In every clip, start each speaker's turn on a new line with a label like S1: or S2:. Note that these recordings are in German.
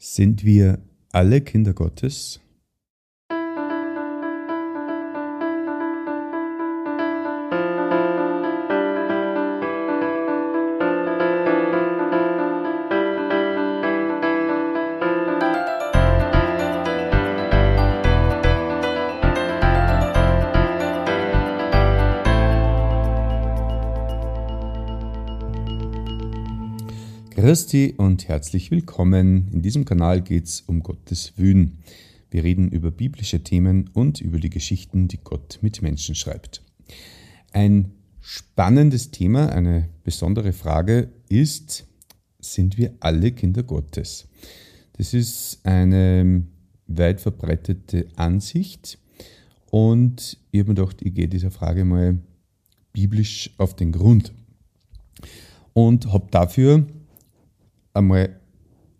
S1: Sind wir alle Kinder Gottes? Christi und herzlich willkommen. In diesem Kanal geht es um Gottes Wühn. Wir reden über biblische Themen und über die Geschichten, die Gott mit Menschen schreibt. Ein spannendes Thema, eine besondere Frage ist, sind wir alle Kinder Gottes? Das ist eine weit verbreitete Ansicht und ich habe mir gedacht, ich gehe dieser Frage mal biblisch auf den Grund und habe dafür einmal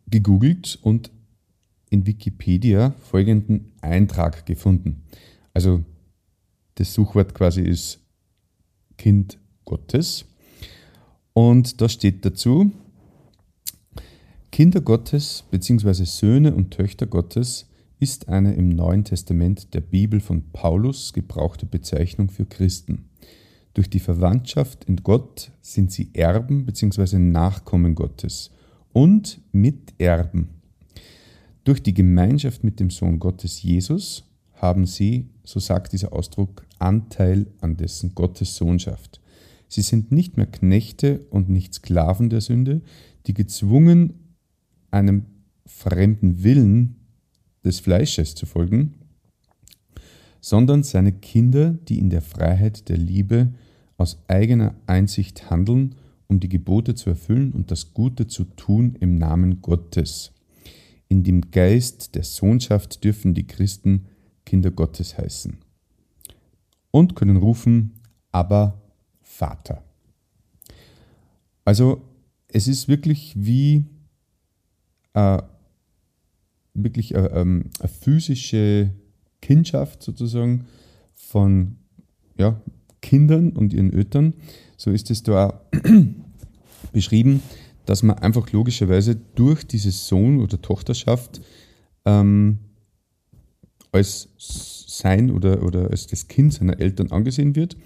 S1: gegoogelt und in Wikipedia folgenden Eintrag gefunden. Also das Suchwort quasi ist Kind Gottes. Und da steht dazu, Kinder Gottes bzw. Söhne und Töchter Gottes ist eine im Neuen Testament der Bibel von Paulus gebrauchte Bezeichnung für Christen. Durch die Verwandtschaft in Gott sind sie Erben bzw. Nachkommen Gottes und Miterben. Durch die Gemeinschaft mit dem Sohn Gottes Jesus haben sie, so sagt dieser Ausdruck, Anteil an dessen Gottes Sohnschaft. Sie sind nicht mehr Knechte und nicht Sklaven der Sünde, die gezwungen einem fremden Willen des Fleisches zu folgen, sondern seine Kinder, die in der Freiheit der Liebe aus eigener Einsicht handeln um die Gebote zu erfüllen und das Gute zu tun im Namen Gottes. In dem Geist der Sohnschaft dürfen die Christen Kinder Gottes heißen und können rufen, aber Vater. Also es ist wirklich wie äh, wirklich eine, äh, ähm, eine physische Kindschaft sozusagen von ja, Kindern und ihren Eltern. So ist es da beschrieben, dass man einfach logischerweise durch diese Sohn- oder Tochterschaft ähm, als sein oder, oder als das Kind seiner Eltern angesehen wird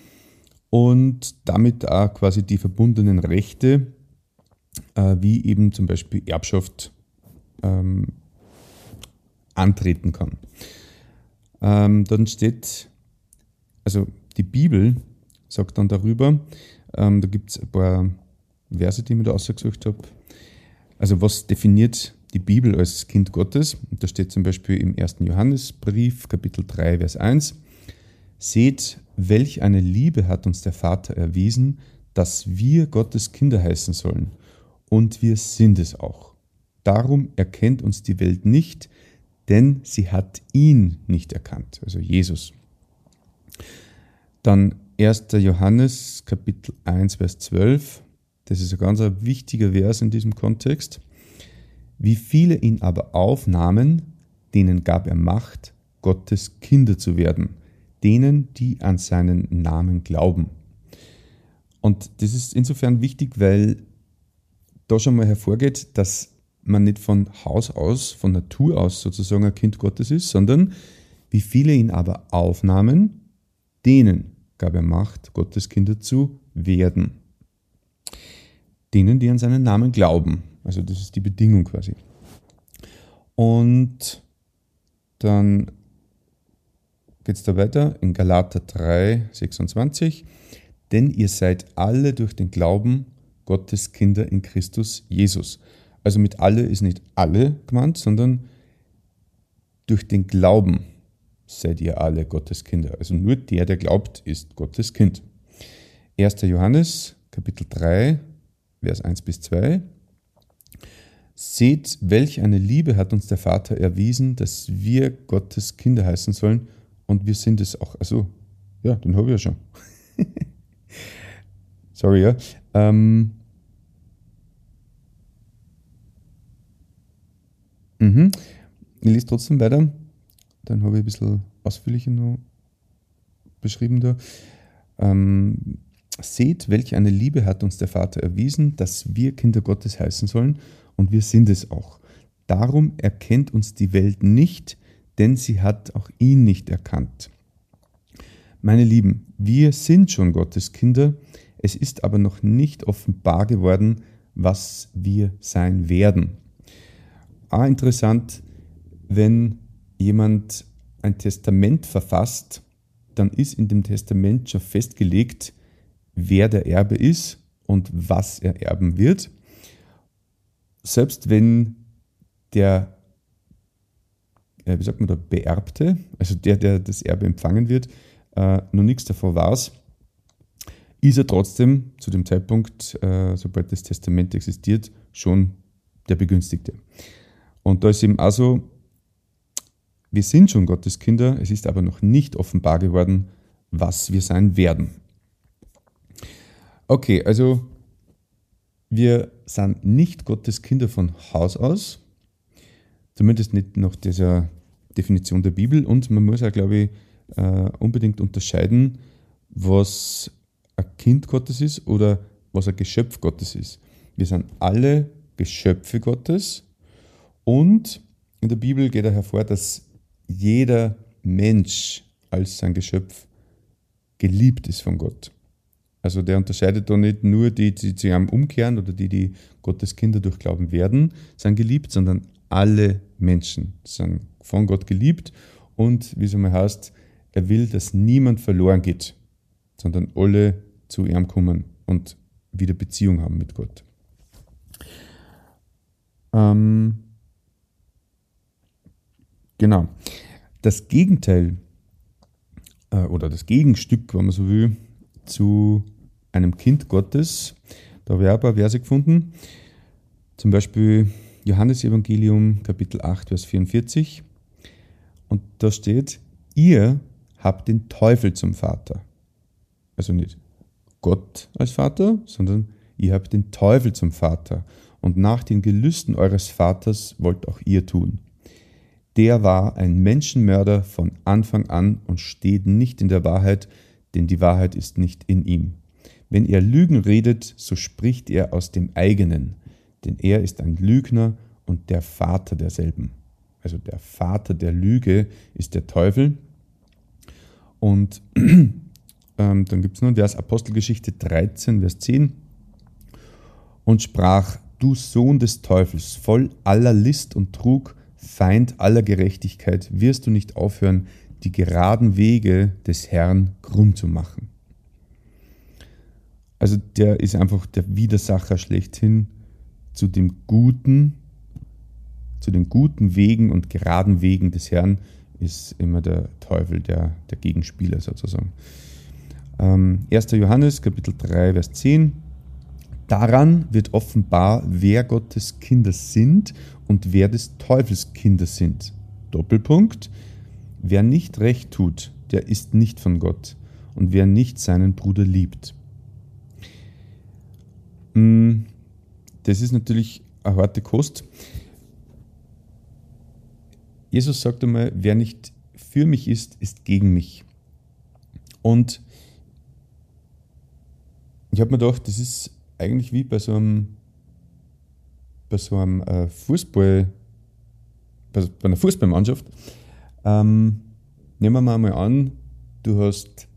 S1: und damit auch quasi die verbundenen Rechte, äh, wie eben zum Beispiel Erbschaft, ähm, antreten kann. Ähm, dann steht, also die Bibel sagt dann darüber, ähm, da gibt es ein paar Verse, die ich mir da ausgesucht habe. Also was definiert die Bibel als Kind Gottes? Und da steht zum Beispiel im 1. Johannesbrief, Kapitel 3, Vers 1. Seht, welch eine Liebe hat uns der Vater erwiesen, dass wir Gottes Kinder heißen sollen. Und wir sind es auch. Darum erkennt uns die Welt nicht, denn sie hat ihn nicht erkannt, also Jesus. Dann 1. Johannes Kapitel 1, Vers 12. Das ist ein ganz wichtiger Vers in diesem Kontext. Wie viele ihn aber aufnahmen, denen gab er Macht, Gottes Kinder zu werden, denen, die an seinen Namen glauben. Und das ist insofern wichtig, weil da schon mal hervorgeht, dass man nicht von Haus aus, von Natur aus sozusagen ein Kind Gottes ist, sondern wie viele ihn aber aufnahmen, denen er Macht, Gottes Kinder zu werden denen, die an seinen Namen glauben. Also das ist die Bedingung quasi. Und dann geht es da weiter in Galater 3, 26. Denn ihr seid alle durch den Glauben Gottes Kinder in Christus Jesus. Also mit alle ist nicht alle gemeint, sondern durch den Glauben seid ihr alle Gottes Kinder. Also nur der, der glaubt, ist Gottes Kind. 1. Johannes, Kapitel 3, Vers 1 bis 2. Seht, welch eine Liebe hat uns der Vater erwiesen, dass wir Gottes Kinder heißen sollen und wir sind es auch. Also, ja, den habe ich ja schon. Sorry, ja. Ähm, mhm. Ich lese trotzdem weiter. Dann habe ich ein bisschen ausführlicher noch beschrieben da. Ähm, Seht, welch eine Liebe hat uns der Vater erwiesen, dass wir Kinder Gottes heißen sollen, und wir sind es auch. Darum erkennt uns die Welt nicht, denn sie hat auch ihn nicht erkannt. Meine Lieben, wir sind schon Gottes Kinder, es ist aber noch nicht offenbar geworden, was wir sein werden. Ah, interessant, wenn jemand ein Testament verfasst, dann ist in dem Testament schon festgelegt, wer der Erbe ist und was er erben wird. Selbst wenn der, äh, wie sagt man da, Beerbte, also der, der das Erbe empfangen wird, äh, noch nichts davor weiß, ist er trotzdem zu dem Zeitpunkt, äh, sobald das Testament existiert, schon der Begünstigte. Und da ist eben also, wir sind schon Gottes Kinder, es ist aber noch nicht offenbar geworden, was wir sein werden. Okay, also wir sind nicht Gottes Kinder von Haus aus, zumindest nicht nach dieser Definition der Bibel und man muss auch, glaube ich, äh, unbedingt unterscheiden, was ein Kind Gottes ist oder was ein Geschöpf Gottes ist. Wir sind alle Geschöpfe Gottes und in der Bibel geht er hervor, dass jeder Mensch als sein Geschöpf geliebt ist von Gott. Also der unterscheidet da nicht nur die, die zu ihm umkehren oder die, die Gottes Kinder durch Glauben werden, sind geliebt, sondern alle Menschen sind von Gott geliebt und wie es einmal heißt, er will, dass niemand verloren geht, sondern alle zu ihm kommen und wieder Beziehung haben mit Gott. Ähm, genau. Das Gegenteil äh, oder das Gegenstück, wenn man so will, zu einem Kind Gottes, da habe ich auch ein paar Verse gefunden. Zum Beispiel Johannes Evangelium Kapitel 8, Vers 44. Und da steht, ihr habt den Teufel zum Vater. Also nicht Gott als Vater, sondern ihr habt den Teufel zum Vater. Und nach den Gelüsten eures Vaters wollt auch ihr tun. Der war ein Menschenmörder von Anfang an und steht nicht in der Wahrheit, denn die Wahrheit ist nicht in ihm. Wenn er Lügen redet, so spricht er aus dem eigenen, denn er ist ein Lügner und der Vater derselben. Also der Vater der Lüge ist der Teufel und ähm, dann gibt es ein Vers Apostelgeschichte 13, Vers 10. Und sprach, du Sohn des Teufels, voll aller List und Trug, Feind aller Gerechtigkeit, wirst du nicht aufhören, die geraden Wege des Herrn krumm zu machen. Also der ist einfach der Widersacher schlechthin zu dem Guten, zu den guten Wegen und geraden Wegen des Herrn ist immer der Teufel, der, der Gegenspieler sozusagen. Ähm, 1. Johannes Kapitel 3, Vers 10. Daran wird offenbar, wer Gottes Kinder sind und wer des Teufels Kinder sind. Doppelpunkt. Wer nicht recht tut, der ist nicht von Gott. Und wer nicht seinen Bruder liebt. Mm, das ist natürlich eine harte Kost. Jesus sagt einmal, wer nicht für mich ist, ist gegen mich. Und ich habe mir gedacht, das ist eigentlich wie bei so einem, bei so einem äh, Fußball, bei, einer Fußballmannschaft. Ähm, nehmen wir mal an, du hast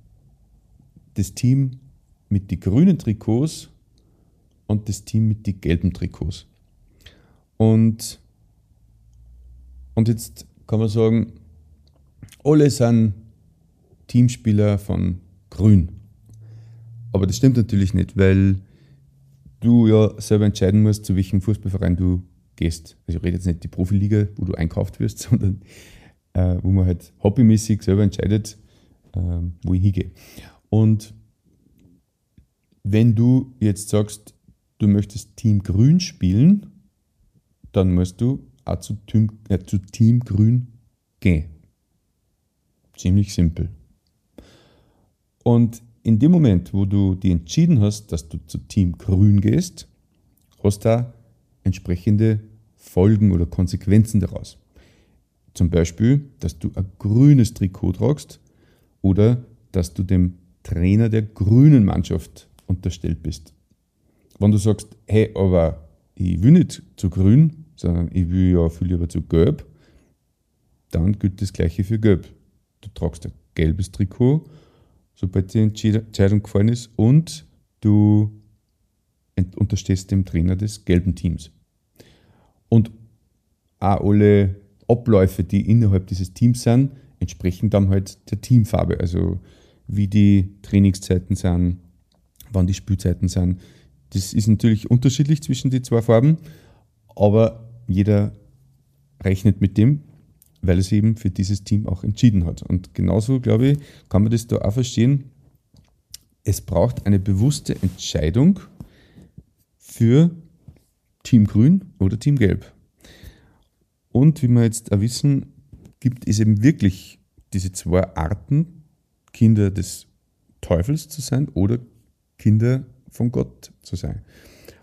S1: das Team mit den grünen Trikots und das Team mit den gelben Trikots. Und und jetzt kann man sagen, alle sind Teamspieler von Grün. Aber das stimmt natürlich nicht, weil du ja selber entscheiden musst, zu welchem Fußballverein du gehst. Also ich rede jetzt nicht die Profiliga, wo du einkauft wirst, sondern äh, wo man halt hobbymäßig selber entscheidet, äh, wo ich hingehe. Und wenn du jetzt sagst, du möchtest Team Grün spielen, dann musst du auch zu Team, äh, zu Team Grün gehen. Ziemlich simpel. Und in dem Moment, wo du dich entschieden hast, dass du zu Team Grün gehst, hast du da entsprechende Folgen oder Konsequenzen daraus. Zum Beispiel, dass du ein grünes Trikot tragst oder dass du dem Trainer der grünen Mannschaft unterstellt bist. Wenn du sagst, hey, aber ich will nicht zu grün, sondern ich will ja viel lieber zu gelb, dann gilt das Gleiche für gelb. Du tragst ein gelbes Trikot, sobald die Entscheidung gefallen ist und du unterstehst dem Trainer des gelben Teams. Und auch alle Abläufe, die innerhalb dieses Teams sind, entsprechen dann halt der Teamfarbe. Also wie die Trainingszeiten sind, wann die Spielzeiten sind. Das ist natürlich unterschiedlich zwischen den zwei Farben, aber jeder rechnet mit dem, weil sich eben für dieses Team auch entschieden hat. Und genauso, glaube ich, kann man das da auch verstehen. Es braucht eine bewusste Entscheidung für Team Grün oder Team Gelb. Und wie wir jetzt auch wissen, gibt es eben wirklich diese zwei Arten, Kinder des Teufels zu sein oder Kinder von Gott zu sein.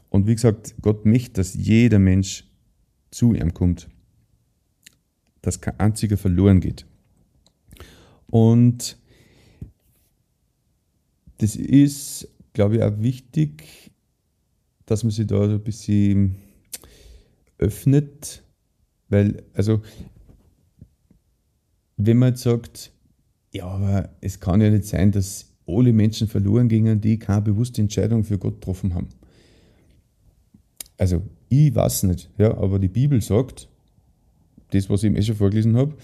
S1: Und wie gesagt, Gott möchte, dass jeder Mensch zu ihm kommt, dass kein einziger verloren geht. Und das ist, glaube ich, auch wichtig, dass man sich da so ein bisschen öffnet, weil, also, wenn man jetzt sagt, ja, aber es kann ja nicht sein, dass alle Menschen verloren gingen, die keine bewusste Entscheidung für Gott getroffen haben. Also, ich weiß nicht, ja, aber die Bibel sagt, das, was ich eben eh schon vorgelesen habe,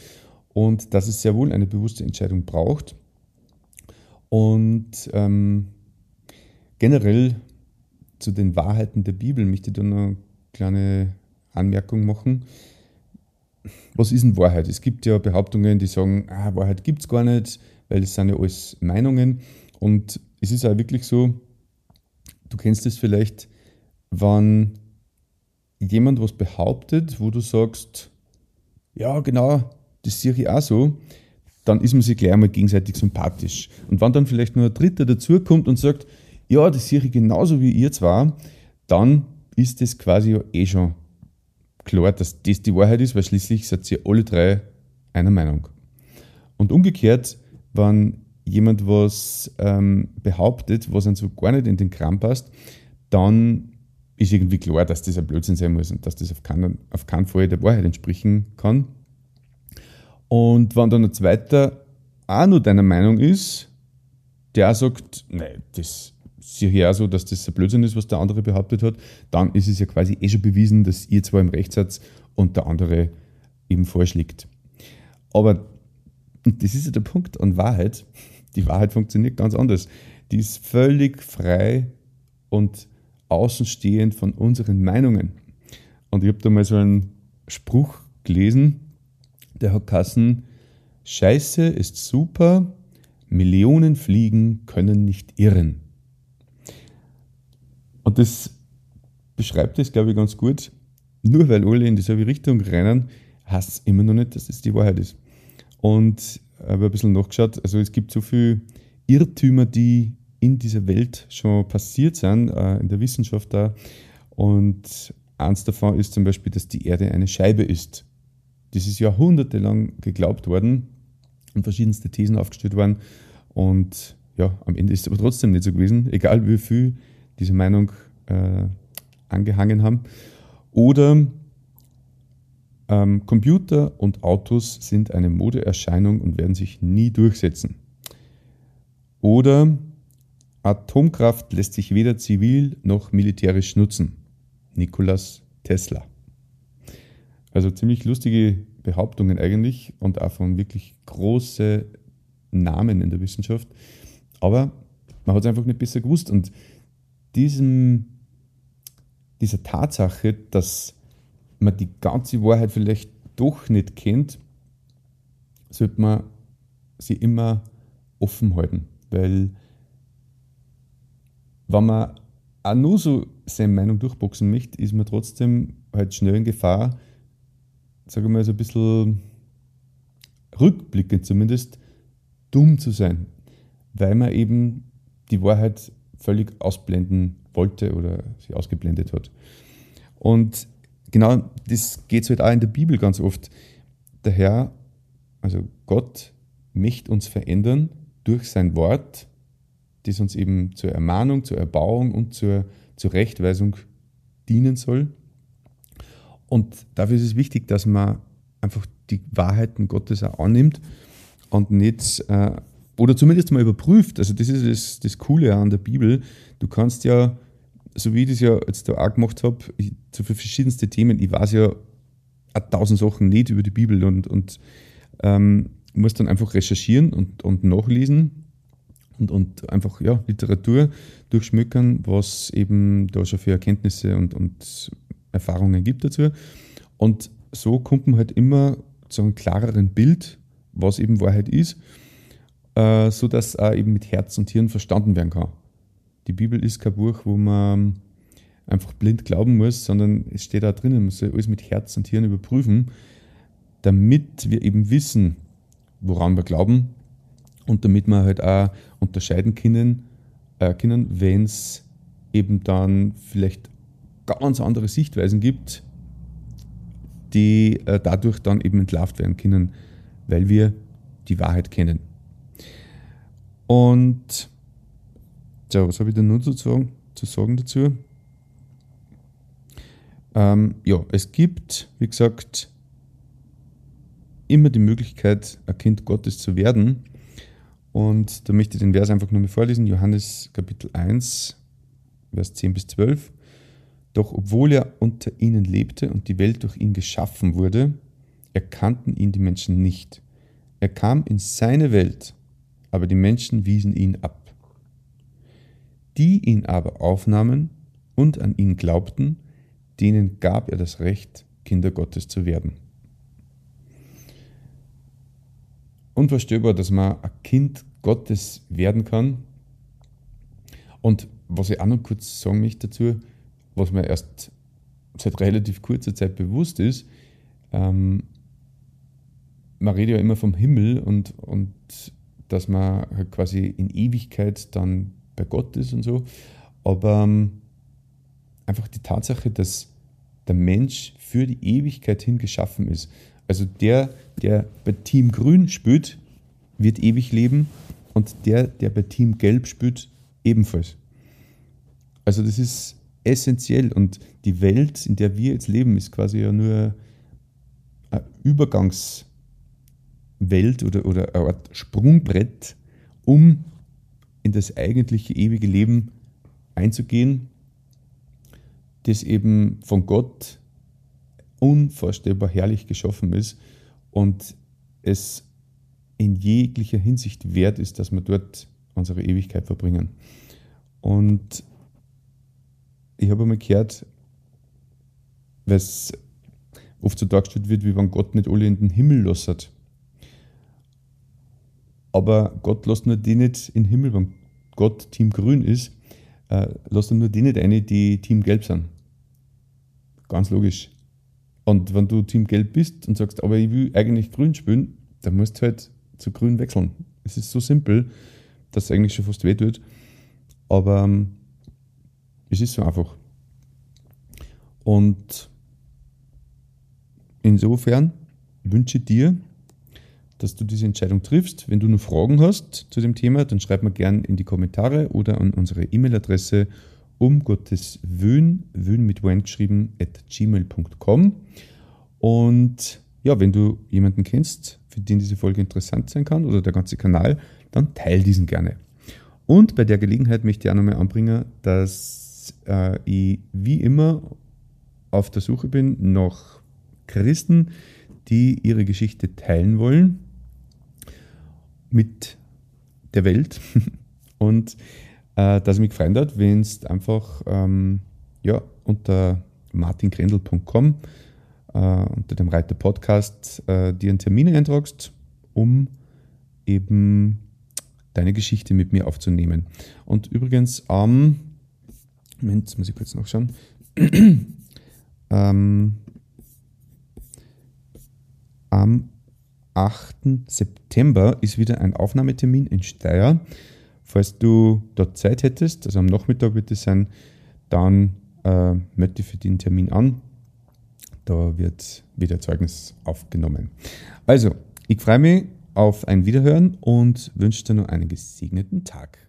S1: und dass es sehr wohl eine bewusste Entscheidung braucht. Und ähm, generell zu den Wahrheiten der Bibel möchte ich da noch eine kleine Anmerkung machen. Was ist denn Wahrheit? Es gibt ja Behauptungen, die sagen, ah, Wahrheit gibt es gar nicht, weil es sind ja alles Meinungen. Und es ist auch wirklich so, du kennst es vielleicht, wenn jemand was behauptet, wo du sagst, ja, genau, das sehe ich auch so, dann ist man sich gleich einmal gegenseitig sympathisch. Und wenn dann vielleicht nur ein Dritter dazukommt und sagt, ja, das sehe ich genauso wie ihr zwar, dann ist das quasi eh schon klar, dass das die Wahrheit ist, weil schließlich seid ihr alle drei einer Meinung. Und umgekehrt, wenn jemand was ähm, behauptet, was einem so gar nicht in den Kram passt, dann ist irgendwie klar, dass das ein Blödsinn sein muss und dass das auf keinen, auf keinen Fall der Wahrheit entsprechen kann. Und wenn dann ein zweiter auch nur deiner Meinung ist, der sagt, nein, das sehe ich auch so, dass das ein Blödsinn ist, was der andere behauptet hat, dann ist es ja quasi eh schon bewiesen, dass ihr zwar im Recht seid und der andere eben falsch liegt. Aber das ist ja der Punkt an Wahrheit. Die Wahrheit funktioniert ganz anders. Die ist völlig frei und außenstehend von unseren Meinungen. Und ich habe da mal so einen Spruch gelesen, der hat Kassen, Scheiße ist super, Millionen Fliegen können nicht irren. Und das beschreibt es, glaube ich, ganz gut. Nur weil alle in dieselbe Richtung rennen, heißt es immer noch nicht, dass es die Wahrheit ist. Und habe ein bisschen nachgeschaut, also es gibt so viele Irrtümer, die in dieser Welt schon passiert sind, äh, in der Wissenschaft da. Und eins davon ist zum Beispiel, dass die Erde eine Scheibe ist. Das ist jahrhundertelang geglaubt worden und verschiedenste Thesen aufgestellt worden. Und ja, am Ende ist es aber trotzdem nicht so gewesen, egal wie viel diese Meinung äh, angehangen haben. Oder ähm, Computer und Autos sind eine Modeerscheinung und werden sich nie durchsetzen. Oder Atomkraft lässt sich weder zivil noch militärisch nutzen. Nikolas Tesla. Also ziemlich lustige Behauptungen eigentlich und auch von wirklich großen Namen in der Wissenschaft. Aber man hat es einfach nicht besser gewusst. Und diesem, dieser Tatsache, dass man die ganze Wahrheit vielleicht doch nicht kennt, sollte man sie immer offen halten. Weil wenn man auch nur so seine Meinung durchboxen möchte, ist man trotzdem halt schnell in Gefahr, sage ich mal, so ein bisschen rückblickend zumindest, dumm zu sein, weil man eben die Wahrheit völlig ausblenden wollte oder sie ausgeblendet hat. Und genau das geht halt auch in der Bibel ganz oft. Der Herr, also Gott, möchte uns verändern durch sein Wort das uns eben zur Ermahnung, zur Erbauung und zur, zur Rechtweisung dienen soll. Und dafür ist es wichtig, dass man einfach die Wahrheiten Gottes auch annimmt und nicht, äh, oder zumindest mal überprüft. Also das ist das, das Coole an der Bibel. Du kannst ja, so wie ich das ja jetzt da auch gemacht habe, zu verschiedensten Themen, ich weiß ja tausend Sachen nicht über die Bibel und, und ähm, muss dann einfach recherchieren und, und nachlesen und, und einfach ja, Literatur durchschmückern, was eben da schon für Erkenntnisse und, und Erfahrungen gibt dazu. Und so kommt man halt immer zu einem klareren Bild, was eben Wahrheit ist, äh, so dass auch eben mit Herz und Hirn verstanden werden kann. Die Bibel ist kein Buch, wo man einfach blind glauben muss, sondern es steht da drinnen, man muss alles mit Herz und Hirn überprüfen, damit wir eben wissen, woran wir glauben und damit wir halt auch unterscheiden können, äh, können wenn es eben dann vielleicht ganz andere Sichtweisen gibt, die äh, dadurch dann eben entlarvt werden können, weil wir die Wahrheit kennen. Und so, was habe ich denn nur zu sagen, zu sagen dazu? Ähm, ja, es gibt, wie gesagt, immer die Möglichkeit, ein Kind Gottes zu werden. Und da möchte ich den Vers einfach nur mal vorlesen, Johannes Kapitel 1, Vers 10 bis 12. Doch obwohl er unter ihnen lebte und die Welt durch ihn geschaffen wurde, erkannten ihn die Menschen nicht. Er kam in seine Welt, aber die Menschen wiesen ihn ab. Die ihn aber aufnahmen und an ihn glaubten, denen gab er das Recht, Kinder Gottes zu werden. Unvorstellbar, dass man ein Kind Gottes werden kann. Und was ich auch noch kurz sagen möchte dazu, was mir erst seit relativ kurzer Zeit bewusst ist, ähm, man redet ja immer vom Himmel und, und dass man halt quasi in Ewigkeit dann bei Gott ist und so. Aber ähm, einfach die Tatsache, dass der Mensch für die Ewigkeit hin geschaffen ist. Also der, der bei Team Grün spielt, wird ewig leben und der, der bei Team Gelb spielt, ebenfalls. Also das ist essentiell und die Welt, in der wir jetzt leben, ist quasi ja nur eine Übergangswelt oder, oder eine Art Sprungbrett, um in das eigentliche ewige Leben einzugehen, das eben von Gott unvorstellbar herrlich geschaffen ist und es in jeglicher Hinsicht wert ist, dass wir dort unsere Ewigkeit verbringen. Und ich habe einmal gehört, weil es oft so dargestellt wird, wie wenn Gott nicht alle in den Himmel lässt. Aber Gott lässt nur die nicht in den Himmel, wenn Gott Team Grün ist, äh, lässt er nur die nicht eine, die Team Gelb sind. Ganz logisch. Und wenn du Team Gelb bist und sagst, aber ich will eigentlich grün spielen, dann musst du halt zu grün wechseln. Es ist so simpel, dass es eigentlich schon fast weh tut. Aber ähm, es ist so einfach. Und insofern wünsche ich dir, dass du diese Entscheidung triffst. Wenn du noch Fragen hast zu dem Thema, dann schreib mir gerne in die Kommentare oder an unsere E-Mail-Adresse um Gottes Wön, Wön mit Wayne geschrieben, at gmail.com. Und ja, wenn du jemanden kennst, für den diese Folge interessant sein kann oder der ganze Kanal, dann teile diesen gerne. Und bei der Gelegenheit möchte ich auch nochmal anbringen, dass äh, ich wie immer auf der Suche bin nach Christen, die ihre Geschichte teilen wollen mit der Welt. Und äh, dass mich gefreut hat, wenn es einfach ähm, ja, unter martingrendel.com äh, unter dem Reiter Podcast äh, dir einen Termin eintragst, um eben deine Geschichte mit mir aufzunehmen. Und übrigens am, Moment, muss ich kurz nachschauen, ähm, am 8. September ist wieder ein Aufnahmetermin in Steyr. Falls du dort Zeit hättest, also am Nachmittag wird es sein, dann äh, melde für den Termin an. Da wird wieder Zeugnis aufgenommen. Also, ich freue mich auf ein Wiederhören und wünsche dir noch einen gesegneten Tag.